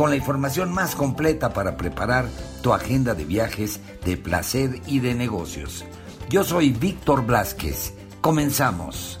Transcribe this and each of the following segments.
con la información más completa para preparar tu agenda de viajes, de placer y de negocios. Yo soy Víctor Blasquez. Comenzamos.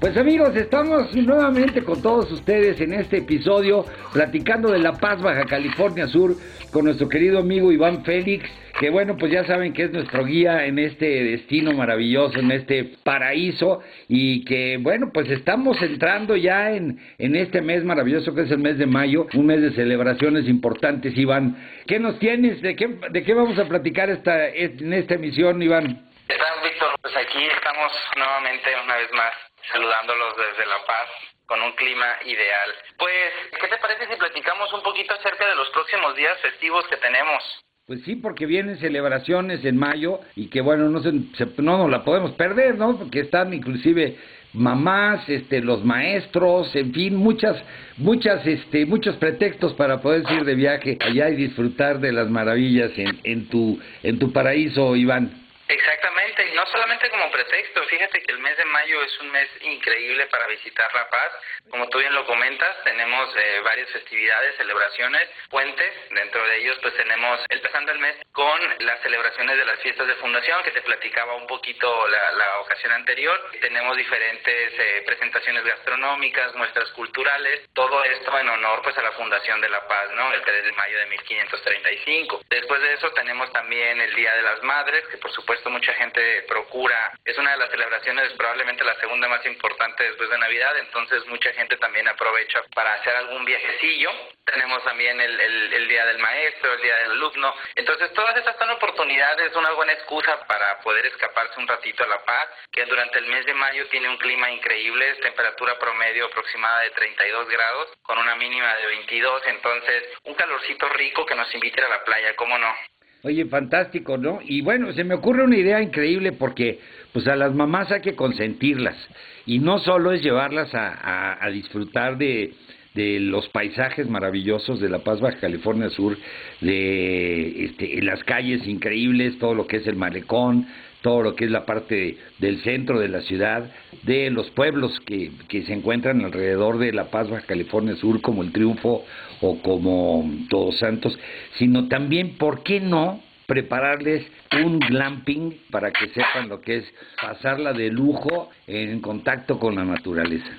Pues amigos, estamos nuevamente con todos ustedes en este episodio platicando de La Paz, Baja California Sur, con nuestro querido amigo Iván Félix que bueno, pues ya saben que es nuestro guía en este destino maravilloso, en este paraíso, y que bueno, pues estamos entrando ya en, en este mes maravilloso que es el mes de mayo, un mes de celebraciones importantes, Iván. ¿Qué nos tienes? ¿De qué, de qué vamos a platicar esta, en esta emisión, Iván? ¿Qué tal, Víctor? Pues aquí estamos nuevamente, una vez más, saludándolos desde La Paz, con un clima ideal. Pues, ¿qué te parece si platicamos un poquito acerca de los próximos días festivos que tenemos? Pues sí, porque vienen celebraciones en mayo y que bueno, no, se, no nos la podemos perder, ¿no? Porque están inclusive mamás, este, los maestros, en fin, muchas, muchas, este, muchos pretextos para poder ir de viaje allá y disfrutar de las maravillas en, en tu, en tu paraíso, Iván. Exactamente, y no solamente como pretexto, fíjate que el mes de mayo es un mes increíble para visitar La Paz. Como tú bien lo comentas, tenemos eh, varias festividades, celebraciones, puentes, dentro de ellos pues tenemos empezando el mes con las celebraciones de las fiestas de fundación, que te platicaba un poquito la, la ocasión anterior. Tenemos diferentes eh, presentaciones gastronómicas, muestras culturales, todo esto en honor pues a la Fundación de La Paz, ¿no? El 3 de mayo de 1535. Después de eso tenemos también el Día de las Madres, que por supuesto esto mucha gente procura, es una de las celebraciones, probablemente la segunda más importante después de Navidad, entonces mucha gente también aprovecha para hacer algún viajecillo. Tenemos también el, el, Día del Maestro, el Día del Alumno. Entonces todas estas son oportunidades, una buena excusa para poder escaparse un ratito a La Paz, que durante el mes de mayo tiene un clima increíble, temperatura promedio aproximada de 32 grados, con una mínima de 22, entonces un calorcito rico que nos invite a la playa, ¿cómo no? Oye, fantástico, ¿no? Y bueno, se me ocurre una idea increíble porque pues a las mamás hay que consentirlas y no solo es llevarlas a, a, disfrutar de, de los paisajes maravillosos de La Paz, Baja California Sur, de este, las calles increíbles, todo lo que es el malecón, todo lo que es la parte del centro de la ciudad, de los pueblos que, que se encuentran alrededor de La Paz, California Sur, como el Triunfo o como Todos Santos, sino también, ¿por qué no? prepararles un glamping para que sepan lo que es pasarla de lujo en contacto con la naturaleza.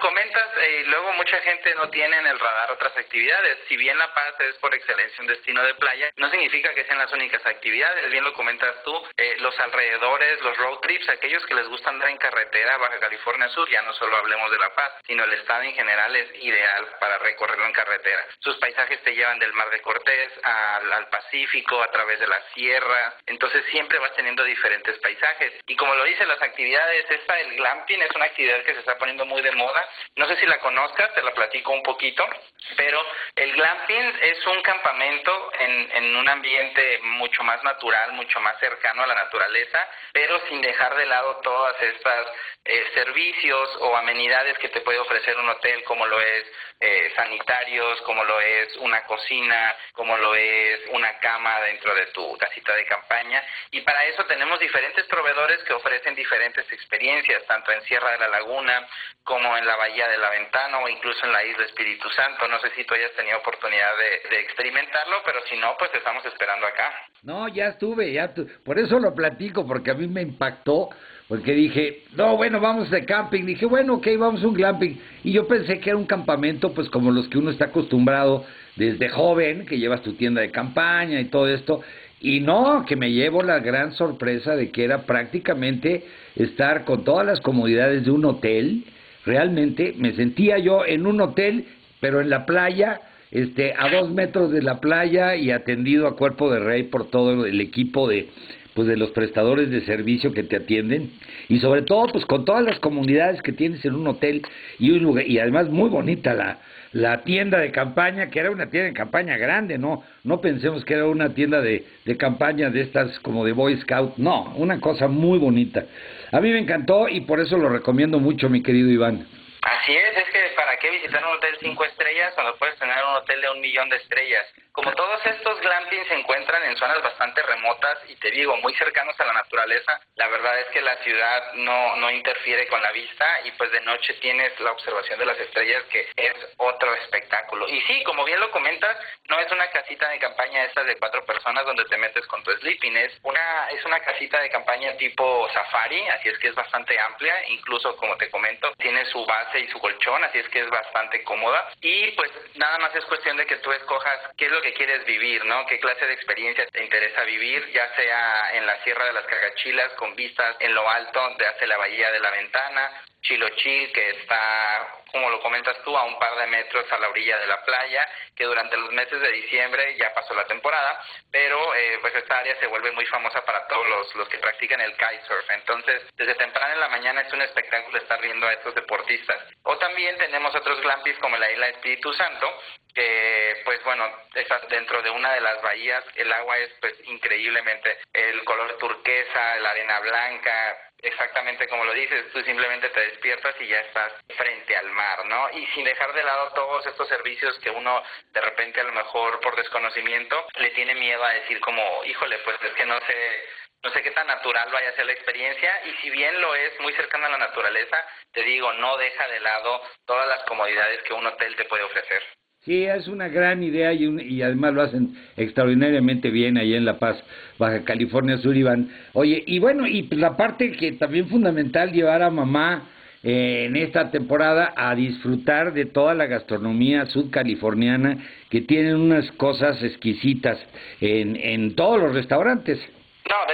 Comentas, eh, luego mucha gente no tiene en el radar otras actividades. Si bien La Paz es por excelencia un destino de playa, no significa que sean las únicas actividades. Bien lo comentas tú, eh, los alrededores, los road trips, aquellos que les gusta andar en carretera Baja California Sur, ya no solo hablemos de La Paz, sino el estado en general es ideal para recorrerlo en carretera. Sus paisajes te llevan del Mar de Cortés al, al Pacífico, a través de la sierra, entonces siempre vas teniendo diferentes paisajes. Y como lo dicen las actividades, esta el glamping es una actividad que se está poniendo muy de moda. No sé si la conozcas, te la platico un poquito, pero el glamping es un campamento en, en un ambiente mucho más natural, mucho más cercano a la naturaleza, pero sin dejar de lado todas estas eh, servicios o amenidades que te puede ofrecer un hotel, como lo es eh, sanitarios, como lo es una cocina, como lo es una cama dentro de tu casita de campaña. Y para eso tenemos diferentes proveedores que ofrecen diferentes experiencias, tanto en Sierra de la Laguna como en la Bahía de la Ventana o incluso en la Isla Espíritu Santo. No sé si tú hayas tenido oportunidad de, experimentarlo, pero si no, pues estamos esperando acá. No, ya estuve, ya por eso lo platico, porque a mí me impactó porque dije, no, bueno, vamos de camping. Dije, bueno, ok, vamos a un glamping. Y yo pensé que era un campamento, pues como los que uno está acostumbrado desde joven, que llevas tu tienda de campaña y todo esto. Y no, que me llevo la gran sorpresa de que era prácticamente estar con todas las comodidades de un hotel. Realmente me sentía yo en un hotel, pero en la playa, este, a dos metros de la playa y atendido a cuerpo de rey por todo el equipo de pues de los prestadores de servicio que te atienden. Y sobre todo pues con todas las comunidades que tienes en un hotel y un lugar y además muy bonita la la tienda de campaña que era una tienda de campaña grande no no pensemos que era una tienda de, de campaña de estas como de Boy Scout. No una cosa muy bonita. A mí me encantó y por eso lo recomiendo mucho mi querido Iván. Así es, es para qué visitar un hotel cinco estrellas cuando puedes tener un hotel de un millón de estrellas. Como todos estos glampings se encuentran en zonas bastante remotas y te digo, muy cercanos a la naturaleza, la verdad es que la ciudad no, no interfiere con la vista y pues de noche tienes la observación de las estrellas que es otro espectáculo. Y sí, como bien lo comentas, no es una casita de campaña esta de cuatro personas donde te metes con tu sleeping, es una, es una casita de campaña tipo safari, así es que es bastante amplia, incluso como te comento, tiene su base y su colchón, así es que es bastante cómoda y pues nada más es cuestión de que tú escojas qué es lo que quieres vivir, ¿no? ¿Qué clase de experiencia te interesa vivir? Ya sea en la Sierra de las Cagachilas, con vistas en lo alto de hacia la Bahía de la Ventana, Chilochil, que está, como lo comentas tú, a un par de metros a la orilla de la playa, que durante los meses de diciembre ya pasó la temporada, pero eh, pues esta área se vuelve muy famosa para todos los, los que practican el kitesurf. Entonces, desde temprano en la mañana es un espectáculo estar viendo a estos deportistas. O también tenemos otros glampis como la isla Espíritu Santo, que pues bueno, está dentro de una de las bahías, el agua es pues increíblemente el color turquesa, la arena blanca, exactamente como lo dices, tú simplemente te despiertas y ya estás frente al mar, ¿no? Y sin dejar de lado todos estos servicios que uno de repente a lo mejor por desconocimiento le tiene miedo a decir como, híjole, pues es que no sé no sé qué tan natural vaya a ser la experiencia y si bien lo es muy cercano a la naturaleza, te digo, no deja de lado todas las comodidades que un hotel te puede ofrecer. Sí, es una gran idea y, y además lo hacen extraordinariamente bien ahí en La Paz, Baja California Sur, Iván. Oye, y bueno, y la parte que también fundamental, llevar a mamá eh, en esta temporada a disfrutar de toda la gastronomía sudcaliforniana que tienen unas cosas exquisitas en, en todos los restaurantes. No,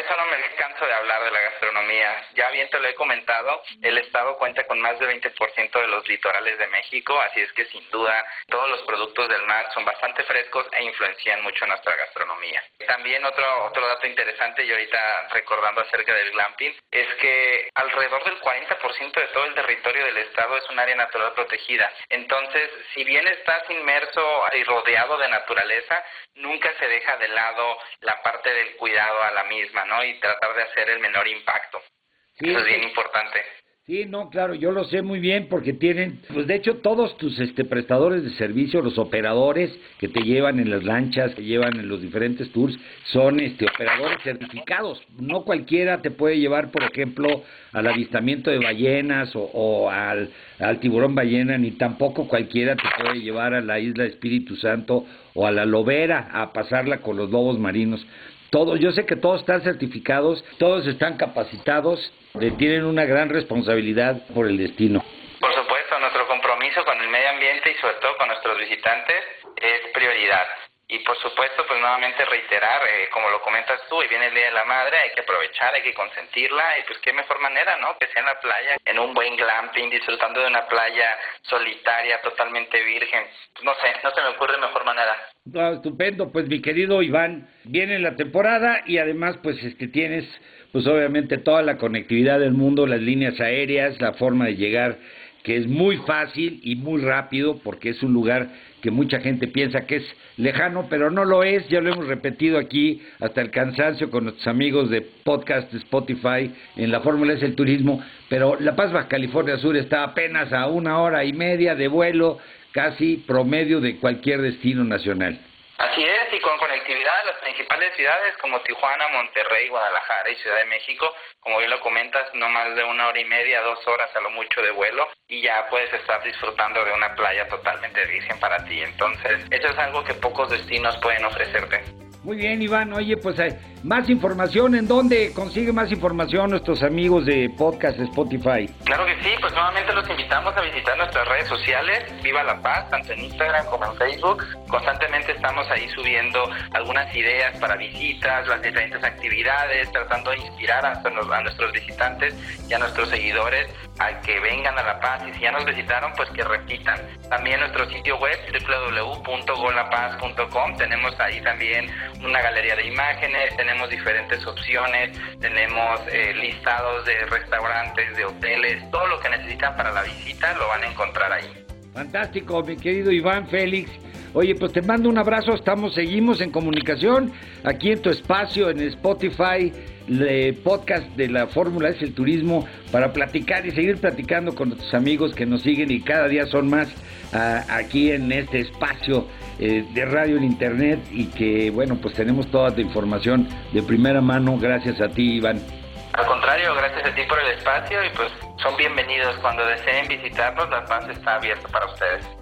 de hablar de la gastronomía. Ya bien te lo he comentado, el estado cuenta con más de 20% de los litorales de México, así es que sin duda todos los productos del mar son bastante frescos e influencian mucho nuestra gastronomía. También otro otro dato interesante y ahorita recordando acerca del glamping es que alrededor del 40% de todo el territorio del estado es un área natural protegida. Entonces, si bien estás inmerso y rodeado de naturaleza, nunca se deja de lado la parte del cuidado a la misma, ¿no? Y tratar de hacer el menor impacto. Eso es bien importante. Sí, no, claro, yo lo sé muy bien porque tienen, pues de hecho todos tus este prestadores de servicio, los operadores que te llevan en las lanchas, que llevan en los diferentes tours, son este operadores certificados. No cualquiera te puede llevar, por ejemplo, al avistamiento de ballenas o, o al, al tiburón ballena, ni tampoco cualquiera te puede llevar a la isla Espíritu Santo o a la Lobera a pasarla con los lobos marinos. Todos, yo sé que todos están certificados, todos están capacitados, tienen una gran responsabilidad por el destino. Por supuesto, nuestro compromiso con el medio ambiente y sobre todo con nuestros visitantes es prioridad. Y por supuesto, pues nuevamente reiterar, eh, como lo comentas tú, y viene el Día de la Madre, hay que aprovechar, hay que consentirla, y pues qué mejor manera, ¿no? Que sea en la playa, en un buen glamping, disfrutando de una playa solitaria, totalmente virgen. No sé, no se me ocurre mejor manera. Ah, estupendo, pues mi querido Iván, viene la temporada y además pues este tienes pues obviamente toda la conectividad del mundo, las líneas aéreas, la forma de llegar que es muy fácil y muy rápido porque es un lugar que mucha gente piensa que es lejano, pero no lo es, ya lo hemos repetido aquí hasta el cansancio con nuestros amigos de podcast Spotify en la Fórmula es el turismo, pero La Paz, Baja California Sur está apenas a una hora y media de vuelo, casi promedio de cualquier destino nacional. Así es, y con conectividad a las principales ciudades como Tijuana, Monterrey, Guadalajara y Ciudad de México, como bien lo comentas, no más de una hora y media, dos horas a lo mucho de vuelo y ya puedes estar disfrutando de una playa totalmente virgen para ti. Entonces, eso es algo que pocos destinos pueden ofrecerte. Muy bien, Iván. Oye, pues hay más información. ¿En dónde consigue más información nuestros amigos de podcast Spotify? Claro que sí, pues nuevamente los invitamos a visitar nuestras redes sociales, Viva la Paz, tanto en Instagram como en Facebook. Constantemente estamos ahí subiendo algunas ideas para visitas, las diferentes actividades, tratando de inspirar a, a nuestros visitantes y a nuestros seguidores a que vengan a La Paz y si ya nos visitaron, pues que repitan. También nuestro sitio web www.golapaz.com, tenemos ahí también una galería de imágenes, tenemos diferentes opciones, tenemos eh, listados de restaurantes, de hoteles, todo lo que necesitan para la visita lo van a encontrar ahí. Fantástico, mi querido Iván Félix. Oye, pues te mando un abrazo, estamos, seguimos en comunicación aquí en tu espacio, en Spotify, el podcast de la Fórmula es el turismo, para platicar y seguir platicando con nuestros amigos que nos siguen y cada día son más ah, aquí en este espacio eh, de radio en internet y que, bueno, pues tenemos toda tu información de primera mano, gracias a ti, Iván. Al contrario, gracias a ti por el espacio y pues son bienvenidos cuando deseen visitarnos, La Paz está abierta para ustedes.